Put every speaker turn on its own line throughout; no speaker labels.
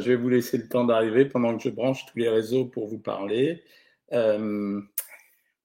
je vais vous laisser le temps d'arriver pendant que je branche tous les réseaux pour vous parler. Euh,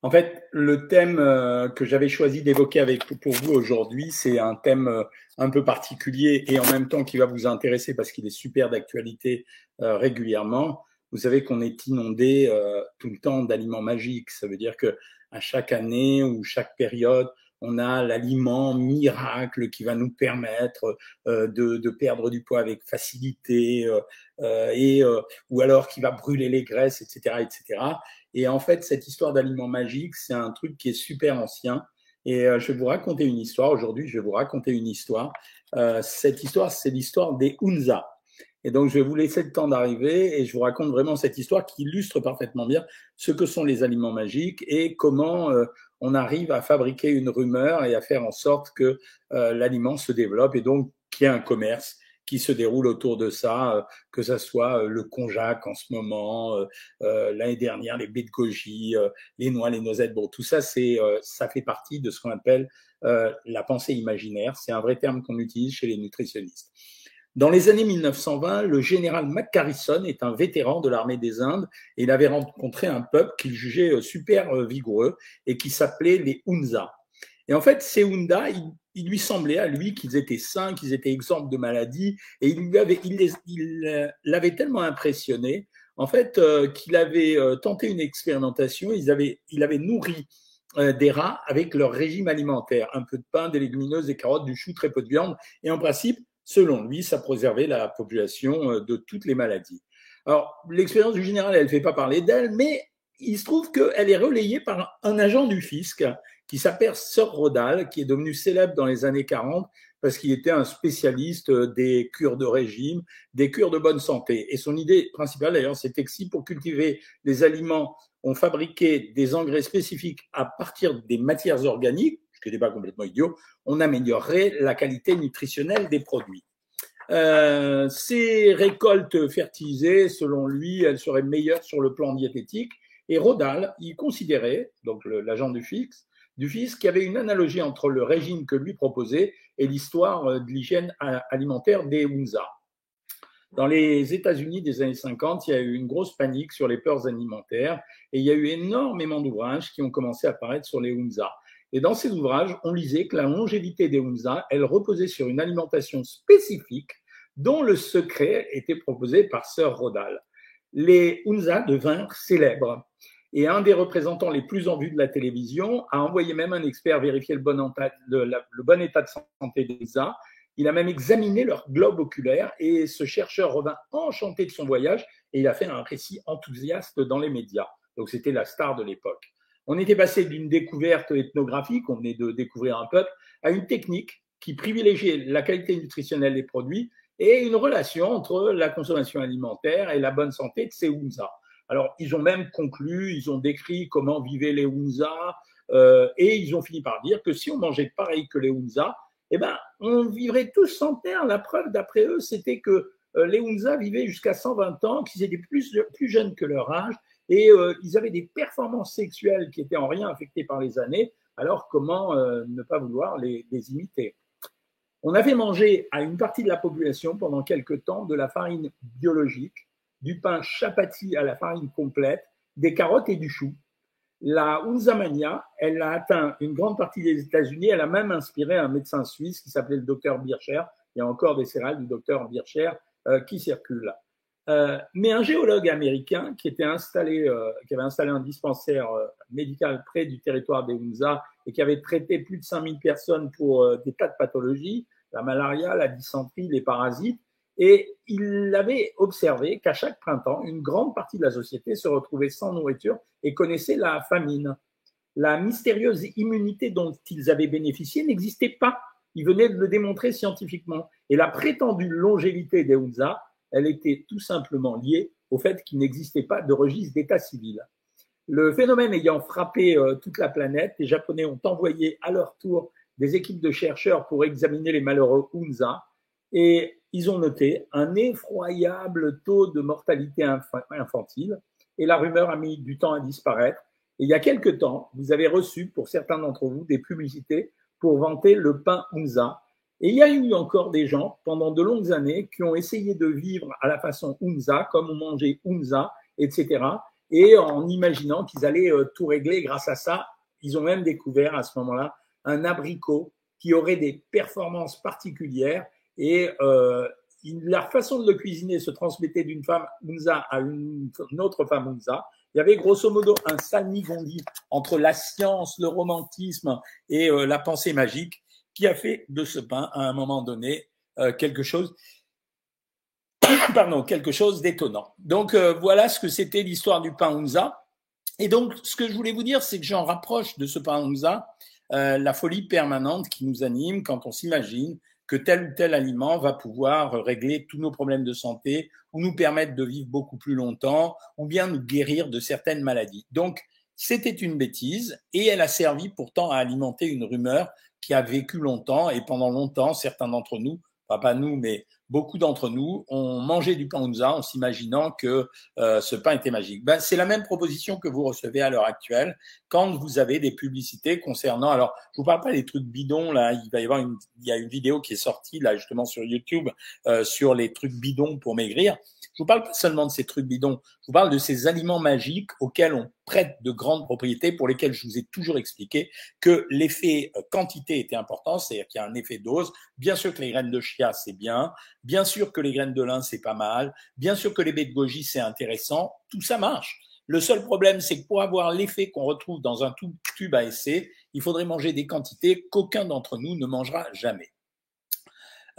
en fait, le thème euh, que j'avais choisi d'évoquer avec pour vous aujourd'hui, c'est un thème euh, un peu particulier et en même temps qui va vous intéresser parce qu'il est super d'actualité régulièrement. Vous savez qu'on est inondé tout le temps d'aliments magiques. Ça veut dire que à chaque année ou chaque période, on a l'aliment miracle qui va nous permettre euh, de, de, perdre du poids avec facilité, euh, euh et euh, ou alors qui va brûler les graisses, etc., etc. Et en fait, cette histoire d'aliment magique, c'est un truc qui est super ancien. Et je vais vous raconter une histoire aujourd'hui. Je vais vous raconter une histoire. cette histoire, c'est l'histoire des Hunza. Et donc, je vais vous laisser le temps d'arriver et je vous raconte vraiment cette histoire qui illustre parfaitement bien ce que sont les aliments magiques et comment euh, on arrive à fabriquer une rumeur et à faire en sorte que euh, l'aliment se développe et donc qu'il y ait un commerce qui se déroule autour de ça, euh, que ça soit le konjac en ce moment, l'année dernière les baies de goji, les noix, les noisettes. Bon, tout ça, c'est ça fait partie de ce qu'on appelle la pensée imaginaire. C'est un vrai terme qu'on utilise chez les nutritionnistes. Dans les années 1920, le général McCarrison est un vétéran de l'armée des Indes et il avait rencontré un peuple qu'il jugeait euh, super euh, vigoureux et qui s'appelait les Hunza. Et en fait, ces Hunza, il, lui semblait à lui qu'ils étaient sains, qu'ils étaient exempts de maladies et il l'avait il, euh, tellement impressionné en fait qu'il avait tenté une expérimentation. Ils avaient, il avait nourri des rats avec leur régime alimentaire, un peu de pain, des légumineuses, des carottes, du chou, très peu de viande. Et en principe, selon lui, ça préservait la population euh, de toutes les maladies. Alors, l'expérience du général, elle ne fait pas parler d'elle, mais il se trouve qu'elle est relayée par un agent du fisc qui s'appelle Sir Rodal, qui est devenu célèbre dans les années 40 parce qu'il était un spécialiste des cures de régime, des cures de bonne santé. Et son idée principale, d'ailleurs, c'était que si pour cultiver les aliments, on fabriquait des engrais spécifiques à partir des matières organiques, qui n'était pas complètement idiot, on améliorerait la qualité nutritionnelle des produits. Euh, ces récoltes fertilisées, selon lui, elles seraient meilleures sur le plan diététique. Et Rodal, il considérait, donc l'agent du FIX, du FIS, qu'il y avait une analogie entre le régime que lui proposait et l'histoire euh, de l'hygiène alimentaire des Hunza. Dans les États-Unis des années 50, il y a eu une grosse panique sur les peurs alimentaires et il y a eu énormément d'ouvrages qui ont commencé à apparaître sur les Hunza. Et dans ces ouvrages, on lisait que la longévité des Hunza, elle reposait sur une alimentation spécifique dont le secret était proposé par Sir Rodal. Les Hunza devinrent célèbres. Et un des représentants les plus en vue de la télévision a envoyé même un expert vérifier le bon, le bon état de santé des Hunza. Il a même examiné leur globe oculaire et ce chercheur revint enchanté de son voyage et il a fait un récit enthousiaste dans les médias. Donc c'était la star de l'époque. On était passé d'une découverte ethnographique, on venait de découvrir un peuple, à une technique qui privilégiait la qualité nutritionnelle des produits et une relation entre la consommation alimentaire et la bonne santé de ces Hunza. Alors, ils ont même conclu, ils ont décrit comment vivaient les Hunza, euh, et ils ont fini par dire que si on mangeait pareil que les Hunza, eh ben, on vivrait tous terre. La preuve, d'après eux, c'était que euh, les Hunza vivaient jusqu'à 120 ans, qu'ils étaient plus jeunes que leur âge, et euh, ils avaient des performances sexuelles qui étaient en rien affectées par les années, alors comment euh, ne pas vouloir les, imiter? On avait mangé à une partie de la population pendant quelque temps de la farine biologique, du pain chapati à la farine complète, des carottes et du chou. La Unzamania, elle a atteint une grande partie des États-Unis. Elle a même inspiré un médecin suisse qui s'appelait le docteur Bircher. Il y a encore des céréales du docteur Bircher euh, qui circulent. Euh, mais un géologue américain qui, euh, avait installé un dispensaire euh, médical près du territoire des Hunza et qui avait traité plus de 5000 personnes pour des tas de pathologies, la malaria, la dysenterie, les parasites, et il avait observé qu'à chaque printemps, une grande partie de la société se retrouvait sans nourriture et connaissait la famine. La mystérieuse immunité dont ils avaient bénéficié n'existait pas. Il venait de le démontrer scientifiquement. Et la prétendue longévité des Hunza elle était tout simplement liée au fait qu'il n'existait pas de registre d'état civil. Le phénomène ayant frappé euh, toute la planète, les Japonais ont envoyé à leur tour des équipes de chercheurs pour examiner les malheureux Hunza et ils ont noté un effroyable taux de mortalité infantile et la rumeur a mis du temps à disparaître. Et il y a quelque temps, vous avez reçu pour certains d'entre vous des publicités pour vanter le pain Hunza Et il y a eu encore des gens pendant de longues années qui ont essayé de vivre à la façon Unza, comme on mangeait Unza, etc. Et en imaginant qu'ils allaient euh, tout régler grâce à ça, ils ont même découvert à ce moment-là un abricot qui aurait des performances particulières et euh, la façon de le cuisiner se transmettait d'une femme Unza à une, autre femme Unza. Il y avait grosso modo un salmigondi entre la science, le romantisme et euh, la pensée magique qui a fait de ce pain, à un moment donné, euh, quelque chose pardon, quelque chose d'étonnant. Donc euh, voilà ce que c'était l'histoire du pain Unza. Et donc ce que je voulais vous dire, c'est que j'en rapproche de ce pain Unza la folie permanente qui nous anime quand on s'imagine que tel ou tel aliment va pouvoir régler tous nos problèmes de santé ou nous permettre de vivre beaucoup plus longtemps ou bien nous guérir de certaines maladies. Donc, c'était une bêtise et elle a servi pourtant à alimenter une rumeur qui a vécu longtemps et pendant longtemps, certains d'entre nous, pas nous, mais beaucoup d'entre nous ont mangé du pain Unza en s'imaginant que euh, ce pain était magique. Ben, c'est la même proposition que vous recevez à l'heure actuelle quand vous avez des publicités concernant. Alors, je vous parle pas des trucs bidons là. Il va y avoir une, il y a une vidéo qui est sortie là justement sur YouTube euh, sur les trucs bidons pour maigrir. Je vous parle pas seulement de ces trucs bidons, je vous parle de ces aliments magiques auxquels on prête de grandes propriétés pour lesquelles je vous ai toujours expliqué que l'effet euh, quantité était important, c'est-à-dire qu'il y a un effet dose. Bien sûr que les graines de chia, c'est bien. Bien sûr que les graines de lin, c'est pas mal. Bien sûr que les baies de goji, c'est intéressant. Tout ça marche. Le seul problème, c'est que pour avoir l'effet qu'on retrouve dans un tube à essai, il faudrait manger des quantités qu'aucun d'entre nous ne mangera jamais.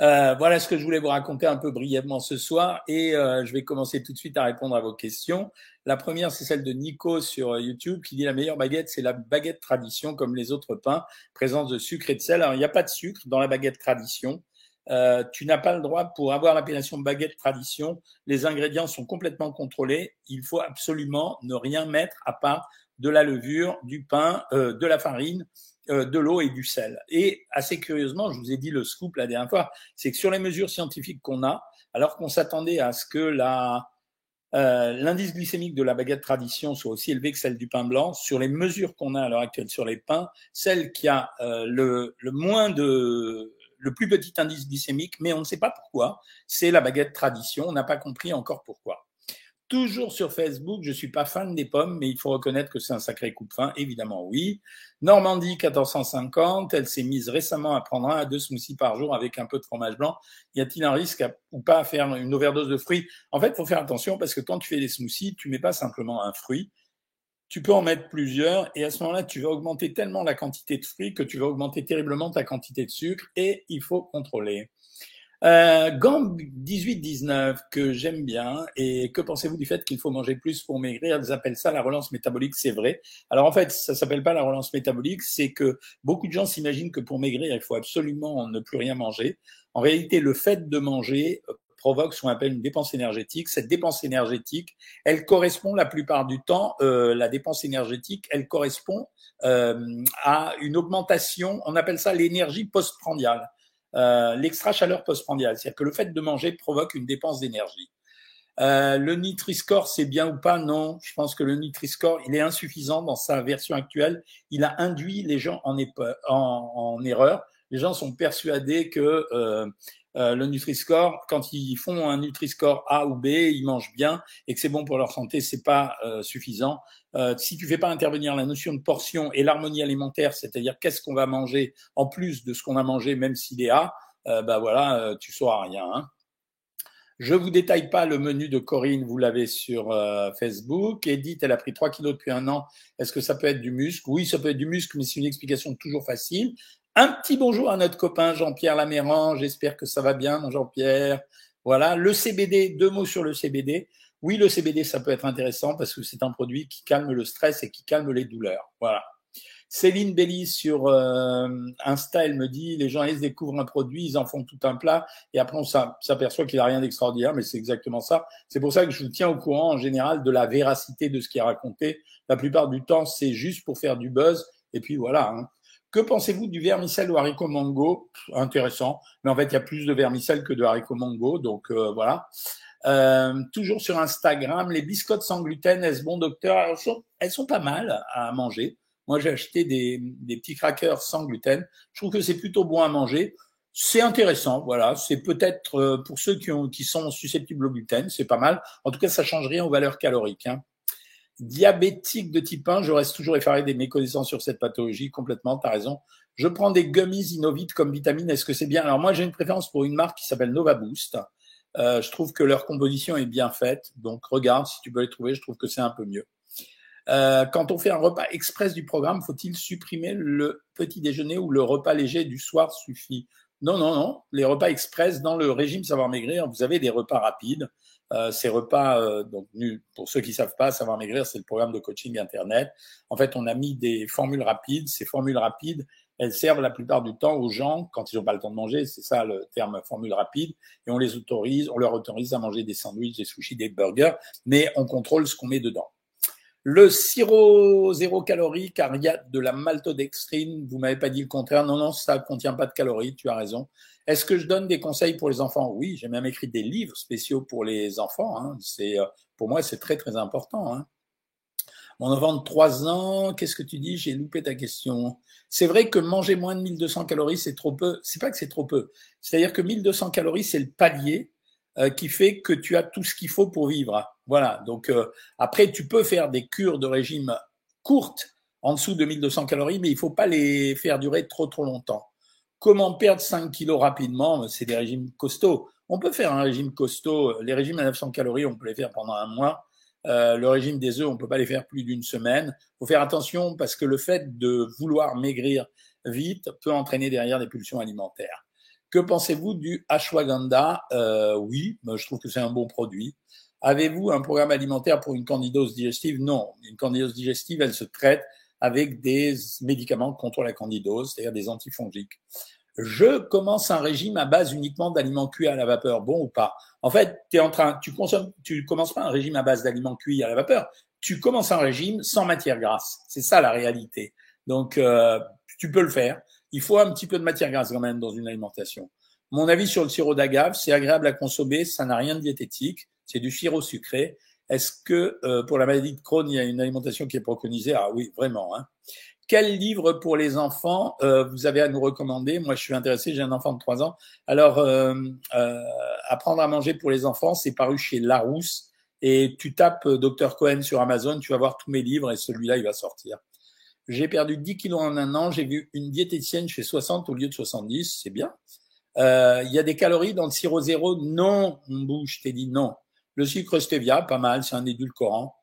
Euh, voilà ce que je voulais vous raconter un peu brièvement ce soir et euh, je vais commencer tout de suite à répondre à vos questions. La première, c'est celle de Nico sur euh, YouTube qui dit la meilleure baguette, c'est la baguette tradition comme les autres pains, présence de sucre et de sel. Alors, il n'y a pas de sucre dans la baguette tradition. Euh, tu n'as pas le droit pour avoir l'appellation baguette tradition. Les ingrédients sont complètement contrôlés. Il faut absolument ne rien mettre à part de la levure, du pain, euh, de la farine euh, de l'eau et du sel. Et assez curieusement, je vous ai dit le scoop la dernière fois, c'est que sur les mesures scientifiques qu'on a, alors qu'on s'attendait à ce que la euh, l'indice glycémique de la baguette tradition soit aussi élevé que celle du pain blanc, sur les mesures qu'on a à l'heure actuelle sur les pains, celle qui a euh, le, le moins de le plus petit indice glycémique, mais on ne sait pas pourquoi, c'est la baguette tradition. On n'a pas compris encore pourquoi. Toujours sur Facebook, je suis pas fan des pommes, mais il faut reconnaître que c'est un sacré coup de fin, évidemment oui. Normandie 1450, elle s'est mise récemment à prendre un à deux smoothies par jour avec un peu de fromage blanc. Y a-t-il un risque ou pas à faire une overdose de fruits? En fait, faut faire attention parce que quand tu fais des smoothies, tu mets pas simplement un fruit, tu peux en mettre plusieurs et à ce moment-là, tu vas augmenter tellement la quantité de fruits que tu vas augmenter terriblement ta quantité de sucre et il faut contrôler. Euh, Gang 18-19 que j'aime bien et que pensez-vous du fait qu'il faut manger plus pour maigrir? Ils appellent ça la relance métabolique, c'est vrai. Alors en fait, ça s'appelle pas la relance métabolique, c'est que beaucoup de gens s'imaginent que pour maigrir, il faut absolument ne plus rien manger. En réalité, le fait de manger provoque ce qu'on appelle une dépense énergétique. Cette dépense énergétique, elle correspond la plupart du temps, euh, la dépense énergétique, elle correspond euh, à une augmentation, on appelle ça l'énergie postprandiale. Euh, l'extra-chaleur postprandiale. C'est-à-dire que le fait de manger provoque une dépense d'énergie. Euh, le Nutri-Score, c'est bien ou pas? Non, je pense que le Nutri-Score, il est insuffisant dans sa version actuelle. Il a induit les gens en, en, en erreur. Les gens sont persuadés que euh, euh, le Nutri-Score, quand ils font un Nutri-Score A ou B, ils mangent bien et que c'est bon pour leur santé, c'est pas euh, suffisant. Euh, si tu fais pas intervenir la notion de portion et l'harmonie alimentaire, c'est-à-dire qu'est-ce qu'on va manger en plus de ce qu'on a mangé, même s'il est A, bah voilà, tu sauras rien. Hein. Je vous détaille pas le menu de Corinne, vous l'avez sur Facebook. Edith, elle a pris 3 kilos depuis un an. Est-ce que ça peut être du muscle Oui, ça peut être du muscle, mais c'est une explication toujours facile. Un petit bonjour à notre copain Jean-Pierre Laméran. J'espère que ça va bien, Jean-Pierre. Voilà. Le CBD, deux mots sur le CBD. Oui, le CBD, ça peut être intéressant parce que c'est un produit qui calme le stress et qui calme les douleurs. Voilà. Céline Belly sur euh, Insta, elle me dit les gens ils découvrent un produit, ils en font tout un plat et après on s'aperçoit qu'il a rien d'extraordinaire, mais c'est exactement ça. C'est pour ça que je vous tiens au courant en général de la véracité de ce qui est raconté. La plupart du temps, c'est juste pour faire du buzz et puis voilà. Hein. Que pensez-vous du vermicelle ou haricot mango? Intéressant, mais en fait, il y a plus de vermicelle que de haricot mango, donc euh, voilà. Euh, toujours sur Instagram, les biscottes sans gluten, est-ce bon docteur? Elles sont, elles sont, pas mal à manger. Moi, j'ai acheté des, des, petits crackers sans gluten. Je trouve que c'est plutôt bon à manger. c'est intéressant, voilà. C'est peut-être euh, pour ceux qui, ont, qui sont susceptibles au gluten, c'est pas mal. En tout cas, ça change rien aux valeurs caloriques. Hein. Diabétique de type 1, je reste toujours effaré des méconnaissances sur cette pathologie, complètement, tu as raison. Je prends des gummies Innovit comme vitamine, est-ce que c'est bien? Alors moi, j'ai une préférence pour une marque qui s'appelle Nova Boost. Euh, je trouve que leur composition est bien faite, donc regarde si tu peux les trouver, je trouve que c'est un peu mieux. Euh, quand on fait un repas express du programme, faut-il supprimer le petit déjeuner ou le repas léger du soir suffit? Non, non, non. Les repas express dans le régime savoir maigrir, vous avez des repas rapides. Euh, ces repas, euh, donc pour ceux qui savent pas, savoir maigrir, c'est le programme de coaching internet. En fait, on a mis des formules rapides. Ces formules rapides, elles servent la plupart du temps aux gens quand ils n'ont pas le temps de manger. C'est ça le terme formule rapide. Et on les autorise, on leur autorise à manger des sandwichs, des sushis, des burgers, mais on contrôle ce qu'on met dedans. Le sirop zéro calorie, car il y a de la maltodextrine. Vous m'avez pas dit le contraire. Non, non, ça contient pas de calories. Tu as raison. Est-ce que je donne des conseils pour les enfants? Oui, j'ai même écrit des livres spéciaux pour les enfants. Hein. C'est euh, pour moi, c'est très très important. Hein. Mon enfant de 3 ans, qu'est-ce que tu dis? J'ai loupé ta question. C'est vrai que manger moins de 1200 calories, c'est trop peu. C'est pas que c'est trop peu. C'est-à-dire que 1200 calories, c'est le palier euh, qui fait que tu as tout ce qu'il faut pour vivre. Voilà. Donc euh, après, tu peux faire des cures de régime courtes en dessous de 1200 calories, mais il faut pas les faire durer trop trop longtemps. Comment perdre 5 kilos rapidement C'est des régimes costauds. On peut faire un régime costaud. Les régimes à 900 calories, on peut les faire pendant un mois. Euh, le régime des œufs, on peut pas les faire plus d'une semaine. faut faire attention parce que le fait de vouloir maigrir vite peut entraîner derrière des pulsions alimentaires. Que pensez-vous du ashwagandha? Euh, Oui, je trouve que c'est un bon produit. Avez-vous un programme alimentaire pour une candidose digestive? Non, une candidose digestive, elle se traite avec des médicaments contre la candidose, c'est-à-dire des antifongiques. Je commence un régime à base uniquement d'aliments cuits à la vapeur, bon ou pas? En fait, es en train, tu consommes, tu commences pas un régime à base d'aliments cuits à la vapeur, tu commences un régime sans matière grasse. C'est ça la réalité. Donc, euh, tu peux le faire il faut un petit peu de matière grasse quand même dans une alimentation. Mon avis sur le sirop d'agave, c'est agréable à consommer, ça n'a rien de diététique, c'est du sirop sucré. Est-ce que euh, pour la maladie de Crohn, il y a une alimentation qui est préconisée? Ah oui, vraiment. Hein. Quel livre pour les enfants euh, vous avez à nous recommander? Moi, je suis intéressé, j'ai un enfant de 3 ans. Alors, euh, Apprendre à manger pour les enfants, c'est paru chez Larousse. Et tu tapes Dr Cohen sur Amazon, tu vas voir tous mes livres et celui-là, il va sortir. J'ai perdu 10 kilos en un an. J'ai vu une diététicienne, fais 60 au lieu de 70. C'est bien. Euh, il y a des calories dans le sirop zéro? Non, mon bouge, je t'ai dit non. Le sucre stevia, pas mal, c'est un édulcorant.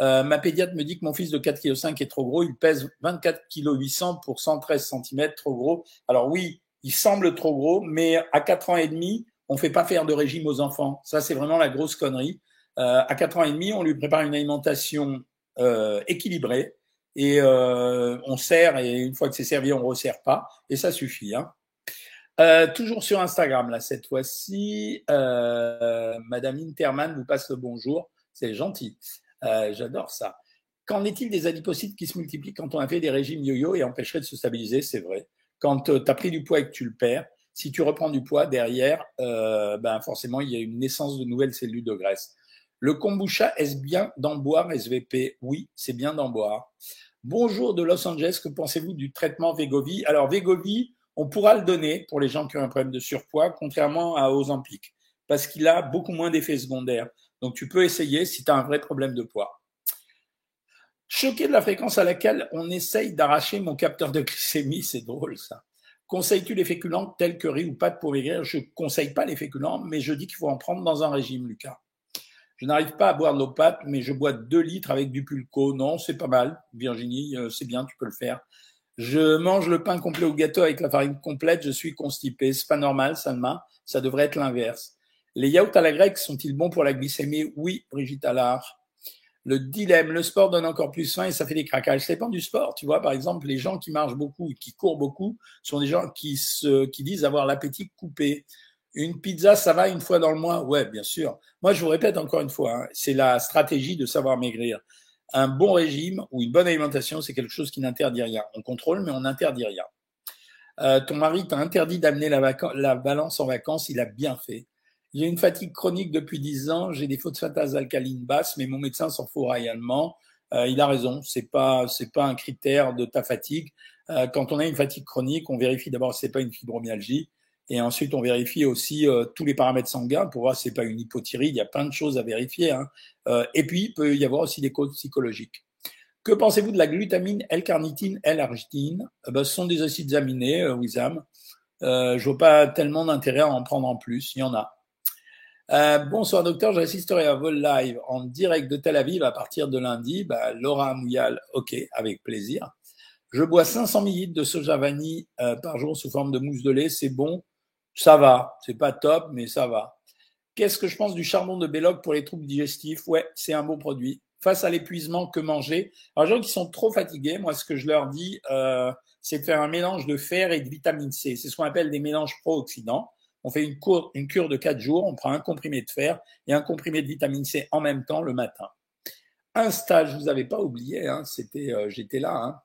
Euh, ma pédiatre me dit que mon fils de 4,5 kg est trop gros. Il pèse 24 kg 800 pour 113% cm, trop gros. Alors oui, il semble trop gros, mais à 4 ans et demi, on fait pas faire de régime aux enfants. Ça, c'est vraiment la grosse connerie. Euh, à 4 ans et demi, on lui prépare une alimentation euh, équilibrée et on sert et une fois que c'est servi, on resserre pas et ça suffit. Hein. Euh, toujours sur Instagram là cette fois-ci, euh, Madame Interman vous passe le bonjour, c'est gentil, euh, j'adore ça. Qu'en est-il des adipocytes qui se multiplient quand on a fait des régimes yo-yo et empêcherait de se stabiliser? C'est vrai. Quand euh, tu as pris du poids et que tu le perds, si tu reprends du poids derrière, euh, ben forcément il y a une naissance de nouvelles cellules de graisse. Le kombucha, est-ce bien d'en boire, SVP Oui, c'est bien d'en boire. Bonjour de Los Angeles, que pensez-vous du traitement Vegovie Alors Vegovie, on pourra le donner pour les gens qui ont un problème de surpoids, contrairement à Ozempic, parce qu'il a beaucoup moins d'effets secondaires. Donc tu peux essayer si tu as un vrai problème de poids. Choqué de la fréquence à laquelle on essaye d'arracher mon capteur de glycémie, c'est drôle ça. Conseilles-tu les féculents tels que riz ou pâtes pour maigrir? Je ne conseille pas les féculents, mais je dis qu'il faut en prendre dans un régime, Lucas. Je n'arrive pas à boire de l'eau pâte, mais je bois 2 litres avec du pulco. Non, c'est pas mal, Virginie, euh, c'est bien, tu peux le faire. Je mange le pain complet au gâteau avec la farine complète, je suis constipé. C'est pas normal, Salma. Ça devrait être l'inverse. Les yaourts à la grecque sont-ils bons pour la glycémie? Oui, Brigitte Allard. Le dilemme, le sport donne encore plus faim et ça fait des craquages. Ça dépend du sport. Tu vois, par exemple, les gens qui marchent beaucoup et qui courent beaucoup sont des gens qui, se, qui disent avoir l'appétit coupé. Une pizza, ça va une fois dans le mois? Ouais, bien sûr. Moi, je vous répète encore une fois, hein, c'est la stratégie de savoir maigrir. Un bon régime ou une bonne alimentation, c'est quelque chose qui n'interdit rien. On contrôle, mais on n'interdit rien. Euh, ton mari t'a interdit d'amener la, la, balance en vacances, il a bien fait. J'ai une fatigue chronique depuis 10 ans, j'ai des phosphatases alcalines basses, mais mon médecin s'en fout réellement. Euh, il a raison, c'est pas c'est pas un critère de ta fatigue. Euh, quand on a une fatigue chronique, on vérifie d'abord si c'est pas une fibromyalgie Et ensuite, on vérifie aussi euh, tous les paramètres sanguins pour voir si c'est pas une hypothyroïde. Il y a plein de choses à vérifier. Hein. Euh, et puis, il peut y avoir aussi des causes psychologiques. Que pensez-vous de la glutamine, L-carnitine, L-argitine eh ben, Ce sont des acides aminés, euh, Wissam. Euh, je vois pas tellement d'intérêt à en prendre en plus. Il y en a. Euh, bonsoir docteur, j'assisterai à vos live en direct de Tel Aviv à partir de lundi. Bah, Laura Mouyal, ok, avec plaisir. Je bois 500 ml de soja vanille euh, par jour sous forme de mousse de lait. C'est bon, ça va. C'est pas top, mais ça va. Qu'est-ce que je pense du charbon de Belloc pour les troubles digestifs? Ouais, c'est un bon produit. Face à l'épuisement, que manger? Alors, les gens qui sont trop fatigués, moi, ce que je leur dis, euh, c'est de faire un mélange de fer et de vitamine C. C'est ce qu'on appelle des mélanges pro-oxydants. On fait une, une cure de 4 jours, on prend un comprimé de fer et un comprimé de vitamine C en même temps le matin. Un stage, je vous avais pas oublié, hein, c'était, euh, j'étais là. Hein.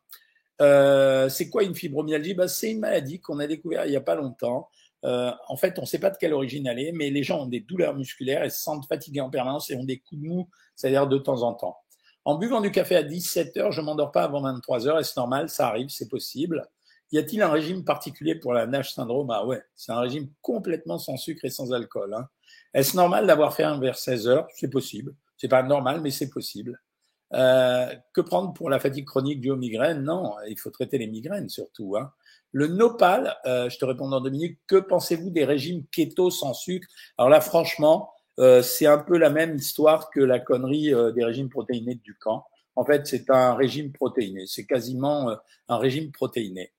Euh, c'est quoi une fibromyalgie? Bah, C'est une maladie qu'on a découvert il n'y a pas longtemps. Euh, en fait, on ne sait pas de quelle origine elle est, mais les gens ont des douleurs musculaires et se sentent fatigués en permanence et ont des coups de mou, c'est-à-dire de temps en temps. En buvant du café à 17 heures, je m'endors pas avant 23 heures. Est-ce normal Ça arrive, c'est possible. Y a-t-il un régime particulier pour la Nash syndrome? Ah ouais, c'est un régime complètement sans sucre et sans alcool. Hein. Est-ce normal d'avoir fait un vers 16 heures? C'est possible. C'est pas normal, mais c'est possible. Euh, que prendre pour la fatigue chronique due aux migraines? Non, il faut traiter les migraines surtout. Hein. Le nopal, euh, je te réponds dans deux minutes. Que pensez-vous des régimes keto sans sucre? Alors là, franchement, euh, c'est un peu la même histoire que la connerie euh, des régimes protéinés du camp. En fait, c'est un régime protéiné. C'est quasiment euh, un régime protéiné.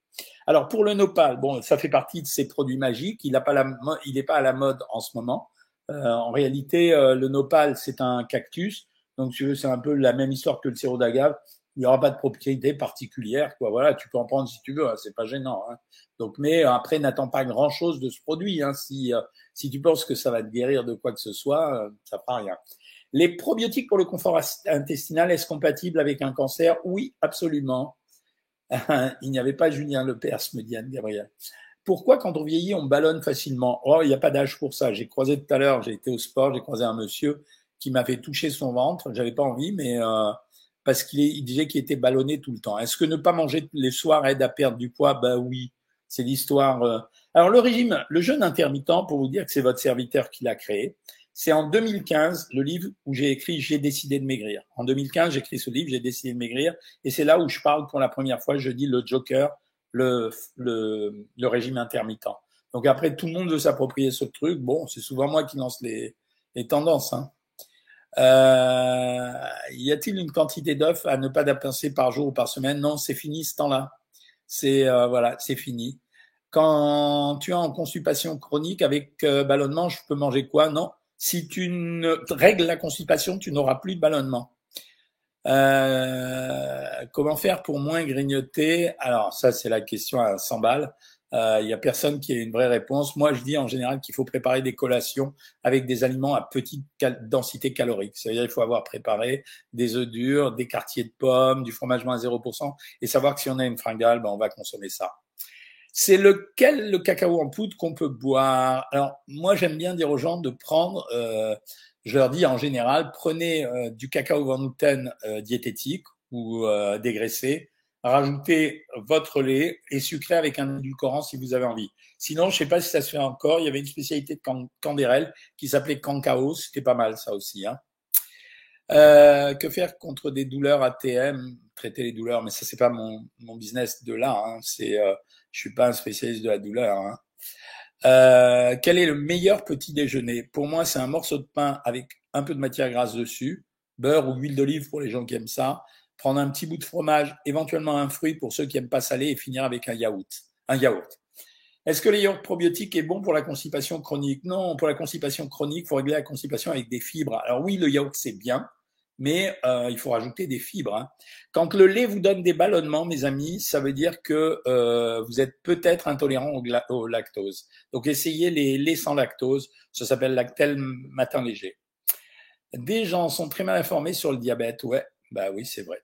Alors pour le nopal, bon, ça fait partie de ces produits magiques. Il n'est pas, pas à la mode en ce moment. en réalité, le nopal, c'est un cactus donc, veux, c'est un peu la même histoire que le sirop d'agave. Il n'y aura pas de propriété particulière, quoi. Voilà, tu peux en prendre si tu veux, hein, c'est pas gênant. Hein. Donc, mais après, n'attends pas grand chose de ce produit. Hein. Si euh, si tu penses que ça va te guérir de quoi que ce soit, euh, ça fera rien. Les probiotiques pour le confort intestinal, est-ce compatible avec un cancer? Oui, absolument. il n'y avait pas Julien Lepers, me dit Anne-Gabriel. Pourquoi, quand on vieillit, on ballonne facilement? Oh, il n'y a pas d'âge pour ça. J'ai croisé tout à l'heure, j'ai été au sport, j'ai croisé un monsieur qui m'avait touché son ventre. J'avais pas envie, mais euh, parce qu'il disait qu'il était ballonné tout le temps. Est-ce que ne pas manger les soirs aide à perdre du poids? Ben oui, c'est l'histoire. Euh. Alors le régime, le jeûne intermittent, pour vous dire que c'est votre serviteur qui l'a créé, c'est en 2015 le livre où j'ai écrit J'ai décidé de maigrir. En 2015, j'ai écrit ce livre, J'ai décidé de maigrir, et c'est là où je parle pour la première fois, je dis le Joker, le, le, le régime intermittent. Donc après, tout le monde veut s'approprier ce truc. Bon, c'est souvent moi qui lance les, les tendances. Hein. Euh, y a-t-il une quantité d'œufs à ne pas dépenser par jour ou par semaine? Non, c'est fini ce temps-là. C'est euh, voilà, c'est fini. Quand tu es en constipation chronique avec euh, ballonnement, je peux manger quoi? Non. Si tu ne règles la constipation, tu n'auras plus de ballonnement. Euh, comment faire pour moins grignoter? Alors ça, c'est la question à 100 balles. Il euh, y a personne qui a une vraie réponse. Moi, je dis en général qu'il faut préparer des collations avec des aliments à petite densité calorique. C'est-à-dire il faut avoir préparé des œufs durs, des quartiers de pommes, du fromage moins 0%, et savoir que si on a une fringale, ben, on va consommer ça. C'est lequel le cacao en poudre qu'on peut boire? Alors moi, j'aime bien dire aux gens de prendre. Euh, je leur dis en général, prenez euh, du cacao Van Houten euh, diététique ou euh, dégraissé rajoutez votre lait et sucré avec un édulcorant si vous avez envie. Sinon, je sais pas si ça se fait encore. Il y avait une spécialité de Candérel qui s'appelait Cancao. C'était pas mal, ça aussi. Hein. Euh, que faire contre des douleurs ATM Traiter les douleurs, mais ça c'est pas mon, mon business de là. Hein. C'est, euh, je suis pas un spécialiste de la douleur. Hein. Euh, quel est le meilleur petit déjeuner? Pour moi, c'est un morceau de pain avec un peu de matière grasse dessus, beurre ou huile d'olive pour les gens qui aiment ça, prendre un petit bout de fromage, éventuellement un fruit pour ceux qui aiment pas salé et finir avec un yaourt. Un yaourt. Est-ce que le yaourt probiotique est bon pour la constipation chronique? Non, pour la constipation chronique, il faut régler la constipation avec des fibres. Alors oui, le yaourt c'est bien, mais euh, il faut rajouter des fibres. Hein. Quand le lait vous donne des ballonnements, mes amis, ça veut dire que euh, vous êtes peut-être intolérant au, lactose. Donc essayez les laits sans lactose. Ça s'appelle lactel matin léger. Des gens sont très mal informés sur le diabète. Ouais, bah oui, c'est vrai.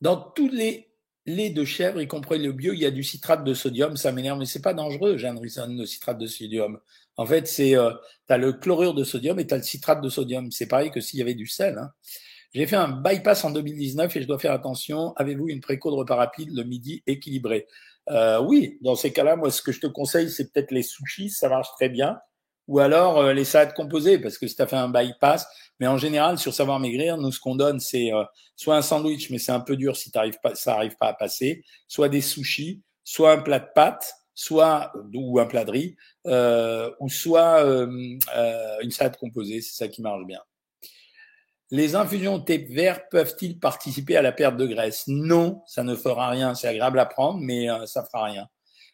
Dans tous les laits de chèvre, y compris le bio, il y a du citrate de sodium. Ça m'énerve, mais c'est pas dangereux, Jeanne Risson, le citrate de sodium. En fait, c'est euh, tu as le chlorure de sodium et tu as le citrate de sodium. C'est pareil que s'il y avait du sel. Hein. J'ai fait un bypass en 2019 et je dois faire attention. Avez-vous une préco de repas rapide le midi équilibré? Euh, oui, dans ces cas-là, moi, ce que je te conseille, c'est peut-être les sushis, ça marche très bien. Ou alors euh, les salades composées, parce que si tu as fait un bypass. Mais en général, sur Savoir Maigrir, nous, ce qu'on donne, c'est euh, soit un sandwich, mais c'est un peu dur si pas, ça n'arrive pas à passer, soit des sushis, soit un plat de pâtes, soit ou un plat de riz, ou soit une salade composée. C'est ça qui marche bien. Les infusions de thé vert peuvent-ils participer à la perte de graisse? Non, ça ne fera rien. C'est agréable à prendre, mais euh, ça fera rien.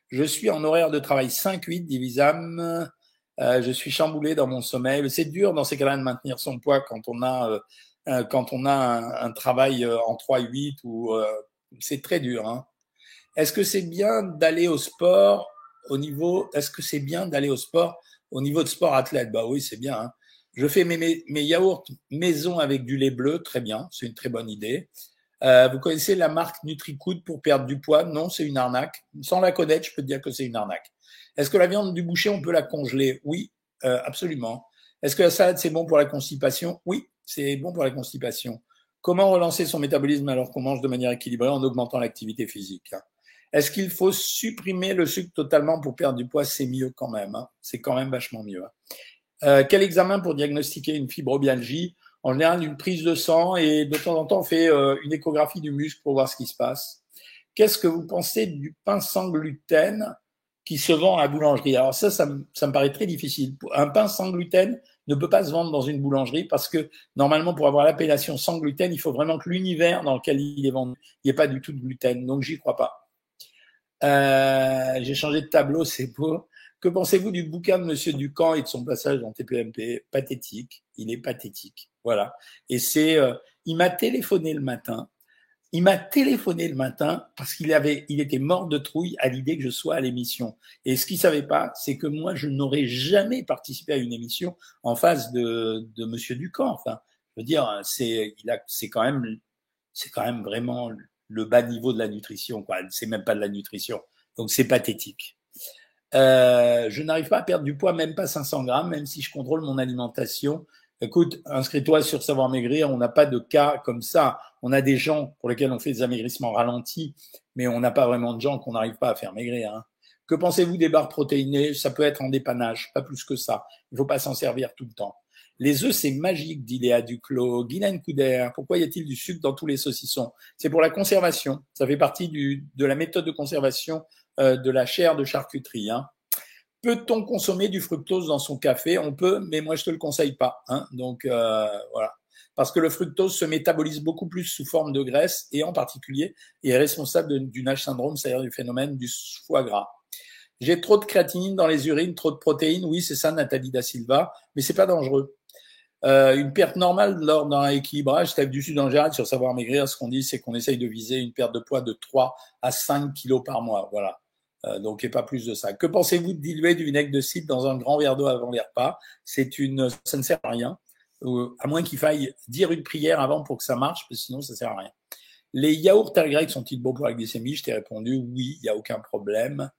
Je suis en horaire de travail 5-8 divisable. Euh, je suis chamboulé dans mon sommeil. C'est dur dans ces cas-là de maintenir son poids quand on a euh, euh quand on a un, travail euh, en 3-8 ou c'est très dur. Hein. Est-ce que c'est bien d'aller au sport au niveau Est-ce que c'est bien d'aller au sport au niveau de sport athlète? Bah oui, c'est bien. Hein. Je fais mes, mes, yaourts maison avec du lait bleu, très bien, c'est une très bonne idée. Euh, vous connaissez la marque NutriCood pour perdre du poids? Non, c'est une arnaque. Sans la connaître, je peux dire que c'est une arnaque. Est-ce que la viande du boucher, on peut la congeler? Oui, euh, absolument. Est-ce que la salade, c'est bon pour la constipation? Oui, c'est bon pour la constipation. Comment relancer son métabolisme alors qu'on mange de manière équilibrée en augmentant l'activité physique Est-ce qu'il faut supprimer le sucre totalement pour perdre du poids? C'est mieux quand même. Hein. c'est quand même vachement mieux. Hein. Euh, quel examen pour diagnostiquer une fibromyalgie? En général, une prise de sang et de temps en temps, on fait euh, une échographie du muscle pour voir ce qui se passe. Qu'est-ce que vous pensez du pain sans gluten qui se vend à la boulangerie? Alors ça, ça me, paraît très difficile. Un pain sans gluten ne peut pas se vendre dans une boulangerie parce que normalement, pour avoir l'appellation sans gluten, il faut vraiment que l'univers dans lequel il est vendu, il n'y ait pas du tout de gluten. Donc, j'y crois pas. Euh, J'ai changé de tableau, c'est beau. Que pensez-vous du bouquin de Monsieur Ducamp et de son passage dans TPMP Pathétique. Il est pathétique. Voilà. Et c'est, euh, il m'a téléphoné le matin. Il m'a téléphoné le matin parce qu'il avait, il était mort de trouille à l'idée que je sois à l'émission. Et ce qu'il savait pas, c'est que moi, je n'aurais jamais participé à une émission en face de, de Monsieur Ducamp. Enfin, je veux dire, c'est, il a, c'est quand même, c'est quand même vraiment le bas niveau de la nutrition, quoi. C'est même pas de la nutrition. Donc c'est pathétique. Euh, je n'arrive pas à perdre du poids, même pas 500 grammes, même si je contrôle mon alimentation. Écoute, inscris-toi sur Savoir Maigrir. On n'a pas de cas comme ça. On a des gens pour lesquels on fait des amaigrissements ralentis, mais on n'a pas vraiment de gens qu'on n'arrive pas à faire maigrir. Hein. Que pensez-vous des barres protéinées? Ça peut être en dépannage, pas plus que ça. Il ne faut pas s'en servir tout le temps. Les œufs, c'est magique, dit Léa Duclos. Guylaine Couder, pourquoi y a-t-il du sucre dans tous les saucissons? C'est pour la conservation. Ça fait partie du, de la méthode de conservation euh, de la chair de charcuterie. Hein. Peut-on consommer du fructose dans son café? On peut, mais moi je te le conseille pas. Hein. Donc euh, voilà, parce que le fructose se métabolise beaucoup plus sous forme de graisse et en particulier est responsable du NASH syndrome, c'est-à-dire du phénomène du foie gras. J'ai trop de créatinine dans les urines, trop de protéines. Oui, c'est ça, Nathalie da Silva, mais c'est pas dangereux. Euh, une perte normale lors d'un équilibrage, c'est du sud en général sur savoir maigrir, ce qu'on dit, c'est qu'on essaye de viser une perte de poids de 3 à 5 kilos par mois. Voilà. Euh, donc, et pas plus de ça. Que pensez-vous de diluer du vinaigre de cidre dans un grand verre d'eau avant les repas? C'est une, ça ne sert à rien, à moins qu'il faille dire une prière avant pour que ça marche, parce que sinon ça sert à rien. Les yaourts à grec sont-ils bons pour la glycémie? Je t'ai répondu oui, il n'y a aucun problème.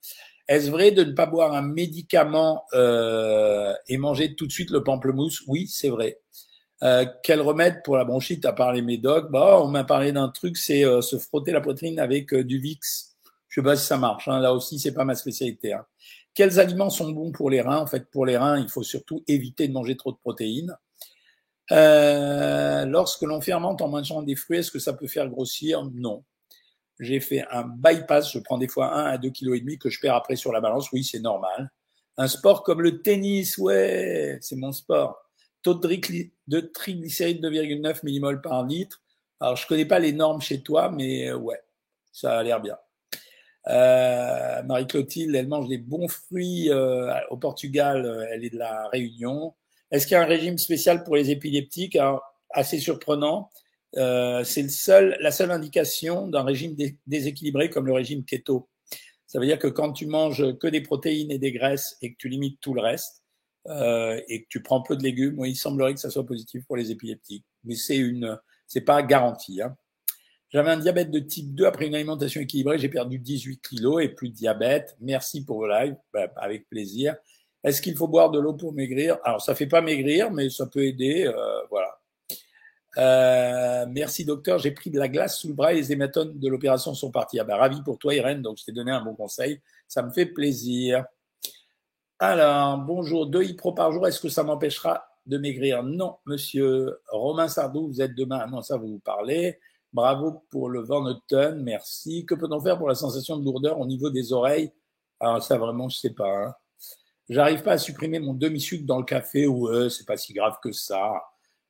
Est-ce vrai de ne pas boire un médicament euh, et manger tout de suite le pamplemousse? Oui, c'est vrai. Euh, quel remède pour la bronchite? À part les médocs Bah, on m'a parlé d'un truc, c'est euh, se frotter la poitrine avec euh, du Vicks. Je sais pas ça marche. Hein. Là aussi, c'est pas ma spécialité. Hein. Quels aliments sont bons pour les reins? En fait, pour les reins, il faut surtout éviter de manger trop de protéines. Euh, lorsque l'on fermente en mangeant des fruits, est-ce que ça peut faire grossir? Non. J'ai fait un bypass, je prends des fois 1 à 2 kg et demi que je perds après sur la balance. Oui, c'est normal. Un sport comme le tennis, ouais, c'est mon sport. Taux de triglycérides 2,9 millimoles par litre. Alors, je connais pas les normes chez toi, mais euh, ouais, ça a l'air bien. Euh, Marie-Clotilde, elle mange des bons fruits euh, au Portugal, euh, elle est de la Réunion. Est-ce qu'il y a un régime spécial pour les épileptiques? Alors, Assez surprenant. Euh, c'est le seul, la seule indication d'un régime déséquilibré comme le régime keto. Ça veut dire que quand tu manges que des protéines et des graisses et que tu limites tout le reste euh, et que tu prends peu de légumes, il semblerait que ça soit positif pour les épileptiques. Mais c'est une, c'est pas garanti. Hein. J'avais un diabète de type 2 après une alimentation équilibrée. J'ai perdu 18 kilos et plus de diabète. Merci pour vos lives. Ben, avec plaisir. Est-ce qu'il faut boire de l'eau pour maigrir? Alors, ça fait pas maigrir, mais ça peut aider. Euh, voilà. Euh, merci docteur, j'ai pris de la glace sous le bras et les hématomes de l'opération sont partis. Ah ben, ravi pour toi Irène, donc je t'ai donné un bon conseil, ça me fait plaisir. Alors, bonjour, deux Ipro par jour, est-ce que ça m'empêchera de maigrir? Non, monsieur Romain Sardou, vous êtes demain, non, ça vous vous parlez. Bravo pour le Van merci. Que peut-on faire pour la sensation de lourdeur au niveau des oreilles? Alors ça vraiment, je sais pas. Hein. J'arrive pas à supprimer mon demi-sucre dans le café, ouais, c'est pas si grave que ça.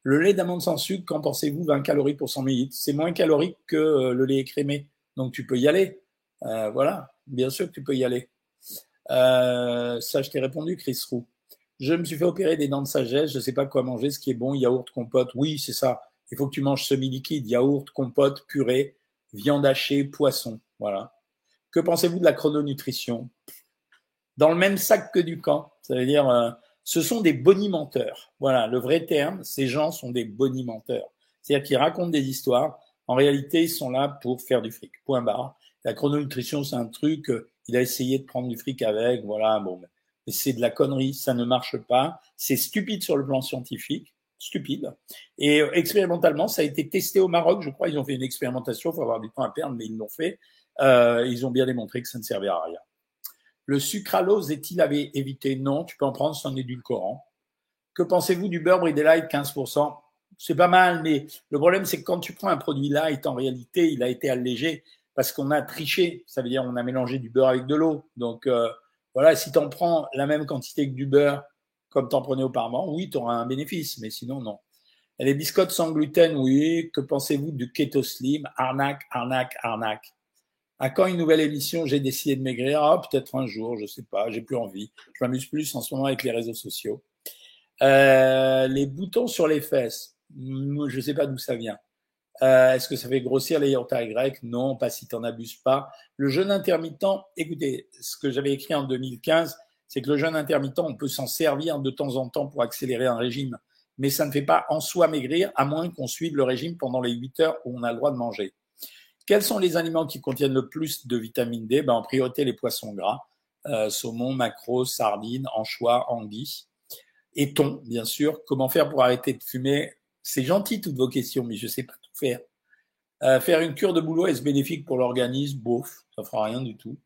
Le lait d'amande sans sucre, qu'en pensez-vous? 20 calories pour 100 ml. C'est moins calorique que euh, le lait écrémé. Donc tu peux y aller. Euh, voilà, bien sûr que tu peux y aller. Euh, ça, je t'ai répondu, Chris Roux. Je me suis fait opérer des dents de sagesse, je ne sais pas quoi manger, ce qui est bon, yaourt, compote. Oui, c'est ça. Il faut que tu manges semi-liquide, yaourt, compote, purée, viande hachée, poisson. Voilà. Que pensez-vous de la chrononutrition? Dans le même sac que du camp. Ça veut dire, ce sont des bonimenteurs. Voilà, le vrai terme, ces gens sont des bonimenteurs. C'est-à-dire qu'ils racontent des histoires. En réalité, ils sont là pour faire du fric. Point barre. La chrononutrition, c'est un truc, euh, il a essayé de prendre du fric avec, voilà, bon, mais c'est de la connerie, ça ne marche pas. C'est stupide sur le plan scientifique, stupide. Et euh, expérimentalement, ça a été testé au Maroc, je crois, ils ont fait une expérimentation, il faut avoir du temps à perdre, mais ils l'ont fait. Euh, ils ont bien démontré que ça ne servait à rien. Le sucralose est-il à éviter? Non, tu peux en prendre sans édulcorant. Que pensez-vous du beurre Bridé Light 15% C'est pas mal, mais le problème, c'est que quand tu prends un produit light, en réalité, il a été allégé parce qu'on a triché. Ça veut dire on a mélangé du beurre avec de l'eau. Donc euh, voilà, si tu en prends la même quantité que du beurre, comme tu en prenais auparavant, oui, tu auras un bénéfice, mais sinon, non. les biscottes sans gluten, oui. Que pensez-vous du Keto Slim? Arnaque, arnaque, arnaque. À quand une nouvelle émission J'ai décidé de maigrir? Ah, peut-être un jour, je sais pas. J'ai plus envie. Je m'amuse plus en ce moment avec les réseaux sociaux. Euh, les boutons sur les fesses. Je sais pas d'où ça vient. Euh, Est-ce que ça fait grossir les yaourts grecs? Non, pas si tu n'en abuses pas. Le jeûne intermittent, écoutez, ce que j'avais écrit en 2015, c'est que le jeûne intermittent, on peut s'en servir de temps en temps pour accélérer un régime, mais ça ne fait pas en soi maigrir, à moins qu'on suive le régime pendant les 8 heures où on a le droit de manger. Quels sont les aliments qui contiennent le plus de vitamine D? Ben, En priorité, les poissons gras, euh, saumon, maquereau, sardines, anchois, anguilles et thon, bien sûr. Comment faire pour arrêter de fumer? C'est gentil toutes vos questions, mais je ne sais pas tout faire. Euh, faire une cure de boulot, est-ce bénéfique pour l'organisme? Bof, ça fera rien du tout.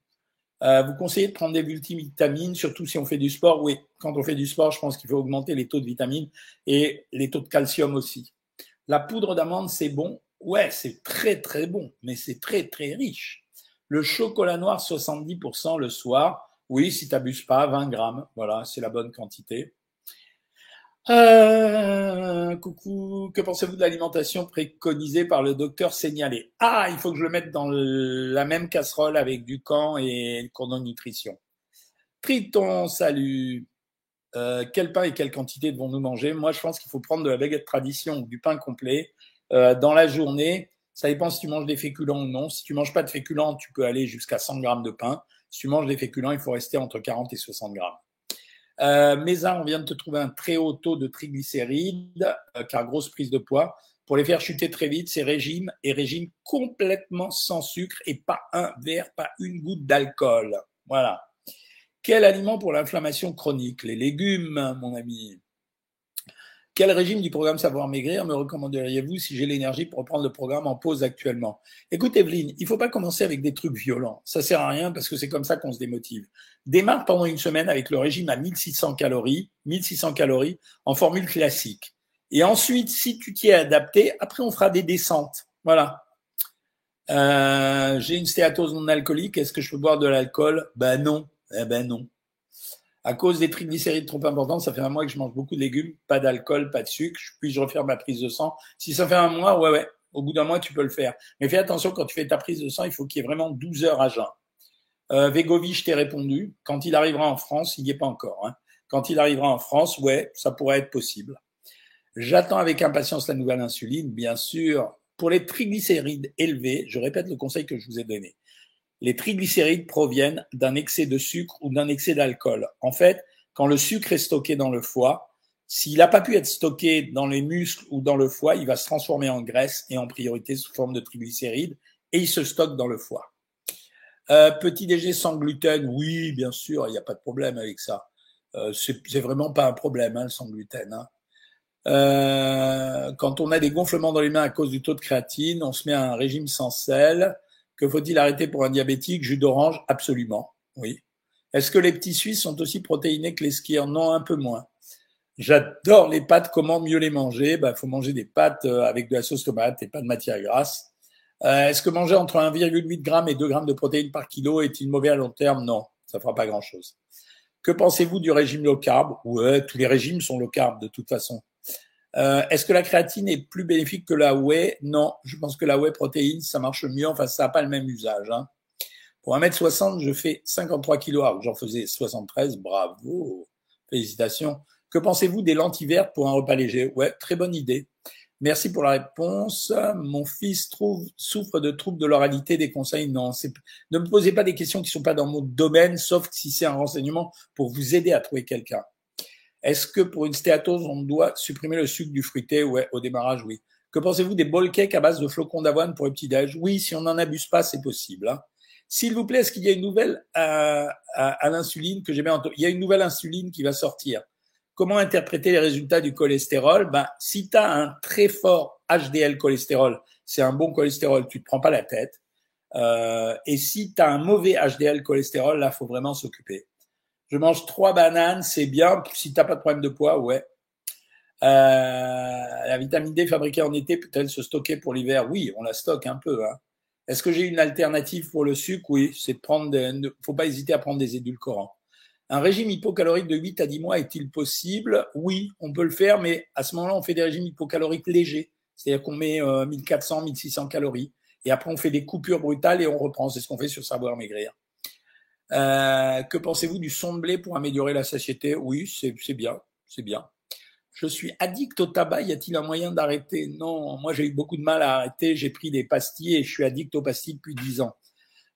Euh, vous conseillez de prendre des multivitamines, surtout si on fait du sport Oui, quand on fait du sport, je pense qu'il faut augmenter les taux de vitamines et les taux de calcium aussi. La poudre d'amande, c'est bon Ouais, c'est très très bon, mais c'est très très riche. Le chocolat noir, 70% le soir. Oui, si tu n'abuses pas, 20 grammes. Voilà, c'est la bonne quantité. Euh, coucou, que pensez-vous de l'alimentation préconisée par le docteur Signalé Ah, il faut que je le mette dans la même casserole avec du camp et cordon nutrition. Triton, salut. Euh, quel pain et quelle quantité devons-nous manger? Moi, je pense qu'il faut prendre de la baguette tradition ou du pain complet euh, dans la journée, ça dépend si tu manges des féculents ou non. Si tu manges pas de féculents, tu peux aller jusqu'à 100 grammes de pain. Si tu manges des féculents, il faut rester entre 40 et 60 grammes. Euh, on vient de te trouver un très haut taux de triglycérides, euh, car grosse prise de poids. Pour les faire chuter très vite, c'est régime et régime complètement sans sucre et pas un verre, pas une goutte d'alcool. Voilà. Quel aliment pour l'inflammation chronique? Les légumes, mon ami. Quel régime du programme Savoir Maigrir me recommanderiez-vous si j'ai l'énergie pour reprendre le programme en pause actuellement? Écoute Evelyne, il ne faut pas commencer avec des trucs violents. Ça sert à rien parce que c'est comme ça qu'on se démotive. Démarre pendant une semaine avec le régime à 1600 calories, 1600 calories en formule classique. Et ensuite, si tu t'y es adapté, après on fera des descentes. Voilà. Euh, j'ai une stéatose non alcoolique. Est-ce que je peux boire de l'alcool? Ben non. Eh ben non à cause des triglycérides trop importants, ça fait un mois que je mange beaucoup de légumes, pas d'alcool, pas de sucre, puis je refaire ma prise de sang. Si ça fait un mois, ouais, ouais, au bout d'un mois, tu peux le faire. Mais fais attention, quand tu fais ta prise de sang, il faut qu'il y ait vraiment 12 heures à jeun. Euh, Vegovi, je t'ai répondu. Quand il arrivera en France, il n'y est pas encore. Hein. Quand il arrivera en France, ouais, ça pourrait être possible. J'attends avec impatience la nouvelle insuline, bien sûr. Pour les triglycérides élevés, je répète le conseil que je vous ai donné les triglycérides proviennent d'un excès de sucre ou d'un excès d'alcool. En fait, quand le sucre est stocké dans le foie, s'il n'a pas pu être stocké dans les muscles ou dans le foie, il va se transformer en graisse et en priorité sous forme de triglycérides et il se stocke dans le foie. Euh, petit déjeuner sans gluten, oui, bien sûr, il n'y a pas de problème avec ça. Euh, c'est vraiment pas un problème, hein, le sans gluten. Hein. Euh, quand on a des gonflements dans les mains à cause du taux de créatine, on se met à un régime sans sel. Que faut-il arrêter pour un diabétique? Jus d'orange, absolument. Oui. Est-ce que les petits Suisses sont aussi protéinés que les skieurs? Non, un peu moins. J'adore les pâtes. Comment mieux les manger? Il bah, faut manger des pâtes euh, avec de la sauce tomate et pas de matière grasse. Euh, Est-ce que manger entre 1,8 g et 2 g de protéines par kilo est-il mauvais à long terme? Non, ça fera pas grand-chose. Que pensez-vous du régime low carb? Ouais, tous les régimes sont low carb de toute façon. Euh, Est-ce que la créatine est plus bénéfique que la whey? Non, je pense que la whey protéine, ça marche mieux. Enfin, ça n'a pas le même usage. Hein. Pour 1m60, je fais 53 kg. J'en faisais 73. Bravo. Félicitations. Que pensez-vous des lentilles vertes pour un repas léger? Ouais, très bonne idée. Merci pour la réponse. Mon fils souffre de troubles de l'oralité. Des conseils Non. Ne me posez pas des questions qui ne sont pas dans mon domaine, sauf si c'est un renseignement pour vous aider à trouver quelqu'un. Est-ce que pour une stéatose, on doit supprimer le sucre du fruité? Ouais, au démarrage, oui. Que pensez-vous des bol cakes à base de flocons d'avoine pour le petit-déj? Oui, si on n'en abuse pas, c'est possible. Hein. S'il vous plaît, est-ce qu'il y a une nouvelle à, à, l'insuline que j'ai bien Il y a une nouvelle insuline qui va sortir. Comment interpréter les résultats du cholestérol? Ben, Si tu as un très fort HDL cholestérol, c'est un bon cholestérol, tu te prends pas la tête. Euh, et si tu as un mauvais HDL cholestérol, là, faut vraiment s'occuper. Je mange trois bananes, c'est bien. Si t'as pas de problème de poids, ouais. Euh, la vitamine D fabriquée en été peut-elle se stocker pour l'hiver? Oui, on la stocke un peu. Hein. Est-ce que j'ai une alternative pour le sucre? Oui, c'est de prendre. Des, faut pas hésiter à prendre des édulcorants. Un régime hypocalorique de 8 à 10 mois est-il possible? Oui, on peut le faire, mais à ce moment-là, on fait des régimes hypocaloriques légers. C'est-à-dire qu'on met 1400, euh, 1600 calories. Et après, on fait des coupures brutales et on reprend. C'est ce qu'on fait sur Savoir Maigrir. Euh, que pensez-vous du son de blé pour améliorer la satiété? Oui, c'est bien, c'est bien. Je suis addict au tabac, y a-t-il un moyen d'arrêter? Non, moi j'ai eu beaucoup de mal à arrêter, j'ai pris des pastilles et je suis addict aux pastilles depuis 10 ans.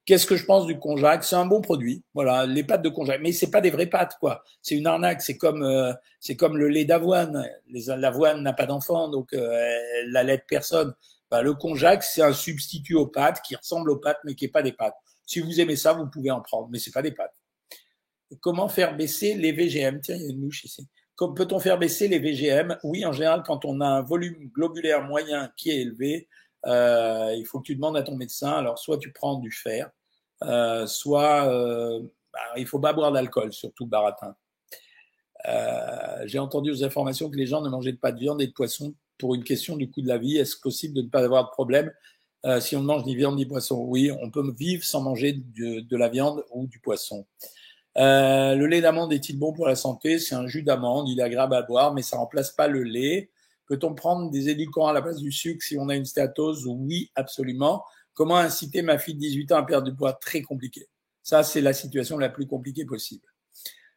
Qu'est-ce que je pense du konjac C'est un bon produit, voilà, les pâtes de konjac, mais c'est pas des vraies pâtes quoi. C'est une arnaque, c'est comme euh, c'est comme le lait d'avoine. L'avoine n'a pas d'enfant, donc euh, la lait de personne. Bah, le konjac, c'est un substitut aux pâtes qui ressemble aux pâtes mais qui est pas des pâtes. Si vous aimez ça, vous pouvez en prendre, mais c'est pas des pâtes. Comment faire baisser les VGM Tiens, il y a une mouche ici. Peut-on faire baisser les VGM Oui, en général, quand on a un volume globulaire moyen qui est élevé, euh, il faut que tu demandes à ton médecin. Alors, soit tu prends du fer, euh, soit euh, bah, il faut pas boire d'alcool, surtout baratin. Euh, J'ai entendu aux informations que les gens ne mangeaient pas de viande et de poisson pour une question du coût de la vie. Est-ce possible de ne pas avoir de problème? Euh, si on ne mange ni viande ni poisson. Oui, on peut vivre sans manger de, la viande ou du poisson. Euh, le lait d'amande est-il bon pour la santé? C'est un jus d'amande, il est agréable à boire, mais ça remplace pas le lait. Peut-on prendre des édulcorants à la place du sucre si on a une stéatose? Oui, absolument. Comment inciter ma fille de 18 ans à perdre du poids? Très compliqué. Ça, c'est la situation la plus compliquée possible.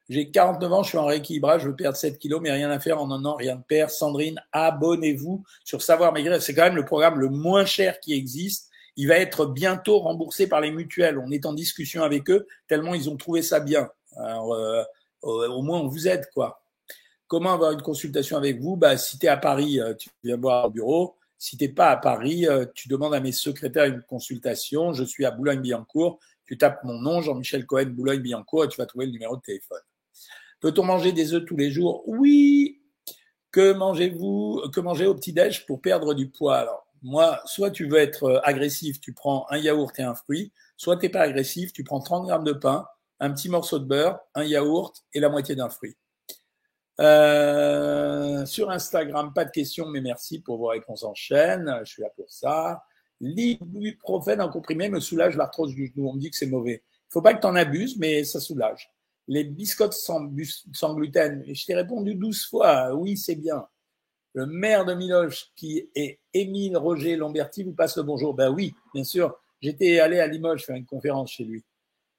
J'ai 49 ans, je suis en rééquilibrage, je veux perdre 7 kilos, mais rien à faire en un an, rien de perdre. Sandrine, abonnez-vous sur Savoir Maigrir. C'est quand même le programme le moins cher qui existe. Il va être bientôt remboursé par les mutuelles. On est en discussion avec eux, tellement ils ont trouvé ça bien. Alors, euh, au moins, on vous aide, quoi. Comment avoir une consultation avec vous? Bah, Si tu es à Paris, euh, tu viens voir au bureau. Si tu pas à Paris, euh, tu demandes à mes secrétaires une consultation. Je suis à Boulogne-Billancourt. Tu tapes mon nom, Jean-Michel Cohen, Boulogne-Billancourt, et tu vas trouver le numéro de téléphone. Peut-on manger des œufs tous les jours? Oui. Que mangez-vous? Que mangez au petit-déj pour perdre du poids? Alors, moi, soit tu veux être euh, agressif, tu prends un yaourt et un fruit, soit tu n'es pas agressif, tu prends 30 grammes de pain, un petit morceau de beurre, un yaourt et la moitié d'un fruit. Euh, sur Instagram, pas de questions, mais merci pour vos réponses en chaîne. Je suis là pour ça. L'ibuprofène en comprimé me soulage l'arthrose du genou. On me dit que c'est mauvais. Il faut pas que tu en abuses, mais ça soulage les biscottes sans, gluten. Et je t'ai répondu douze fois, oui, c'est bien. Le maire de Miloche, qui est Émile Roger Lamberti, vous passe le bonjour. Ben oui, bien sûr. J'étais allé à Limoges faire une conférence chez lui.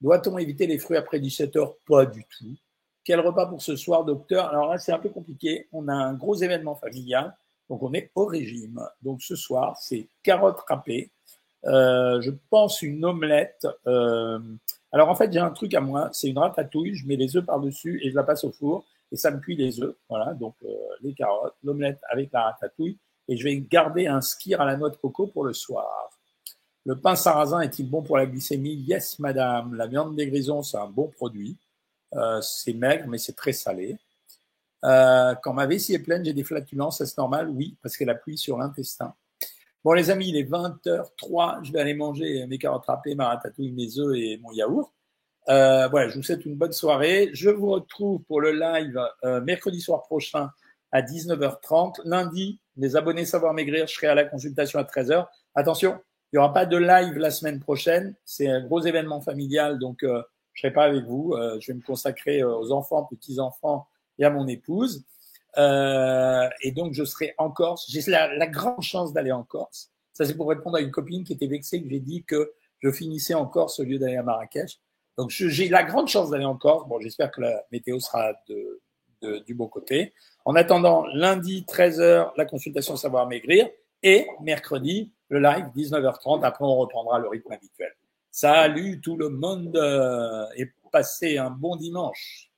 Doit-on éviter les fruits après 17 heures? Pas du tout. Quel repas pour ce soir, docteur? Alors là, c'est un peu compliqué. On a un gros événement familial, donc on est au régime. Donc ce soir, c'est carottes râpées. Euh, je pense une omelette. Euh, alors en fait, j'ai un truc à moi, c'est une ratatouille, je mets les œufs par-dessus et je la passe au four et ça me cuit les œufs. Voilà, donc euh, les carottes, l'omelette avec la ratatouille et je vais garder un skir à la noix de coco pour le soir. Le pain sarrasin est-il bon pour la glycémie? Yes, madame. La viande des grisons, c'est un bon produit. Euh, c'est maigre, mais c'est très salé. Euh, quand ma vessie est pleine, j'ai des flatulences, c'est normal? Oui, parce qu'elle appuie sur l'intestin. Bon, les amis, il est 20h03. Je vais aller manger mes carottes râpées, ma ratatouille, mes œufs et mon yaourt. Euh, voilà, je vous souhaite une bonne soirée. Je vous retrouve pour le live euh, mercredi soir prochain à 19h30. Lundi, les abonnés Savoir Maigrir, je serai à la consultation à 13h. Attention, il n'y aura pas de live la semaine prochaine. C'est un gros événement familial, donc euh, je ne serai pas avec vous. Euh, je vais me consacrer aux enfants, petits-enfants et à mon épouse. Euh, et donc, je serai en Corse. J'ai la, la, grande chance d'aller en Corse. Ça, c'est pour répondre à une copine qui était vexée que j'ai dit que je finissais en Corse au lieu d'aller à Marrakech. Donc, j'ai la grande chance d'aller en Corse. Bon, j'espère que la météo sera de, de, du bon côté. En attendant, lundi, 13h, la consultation Savoir Maigrir. Et mercredi, le live, 19h30. Après, on reprendra le rythme habituel. Salut tout le monde et passez un bon dimanche.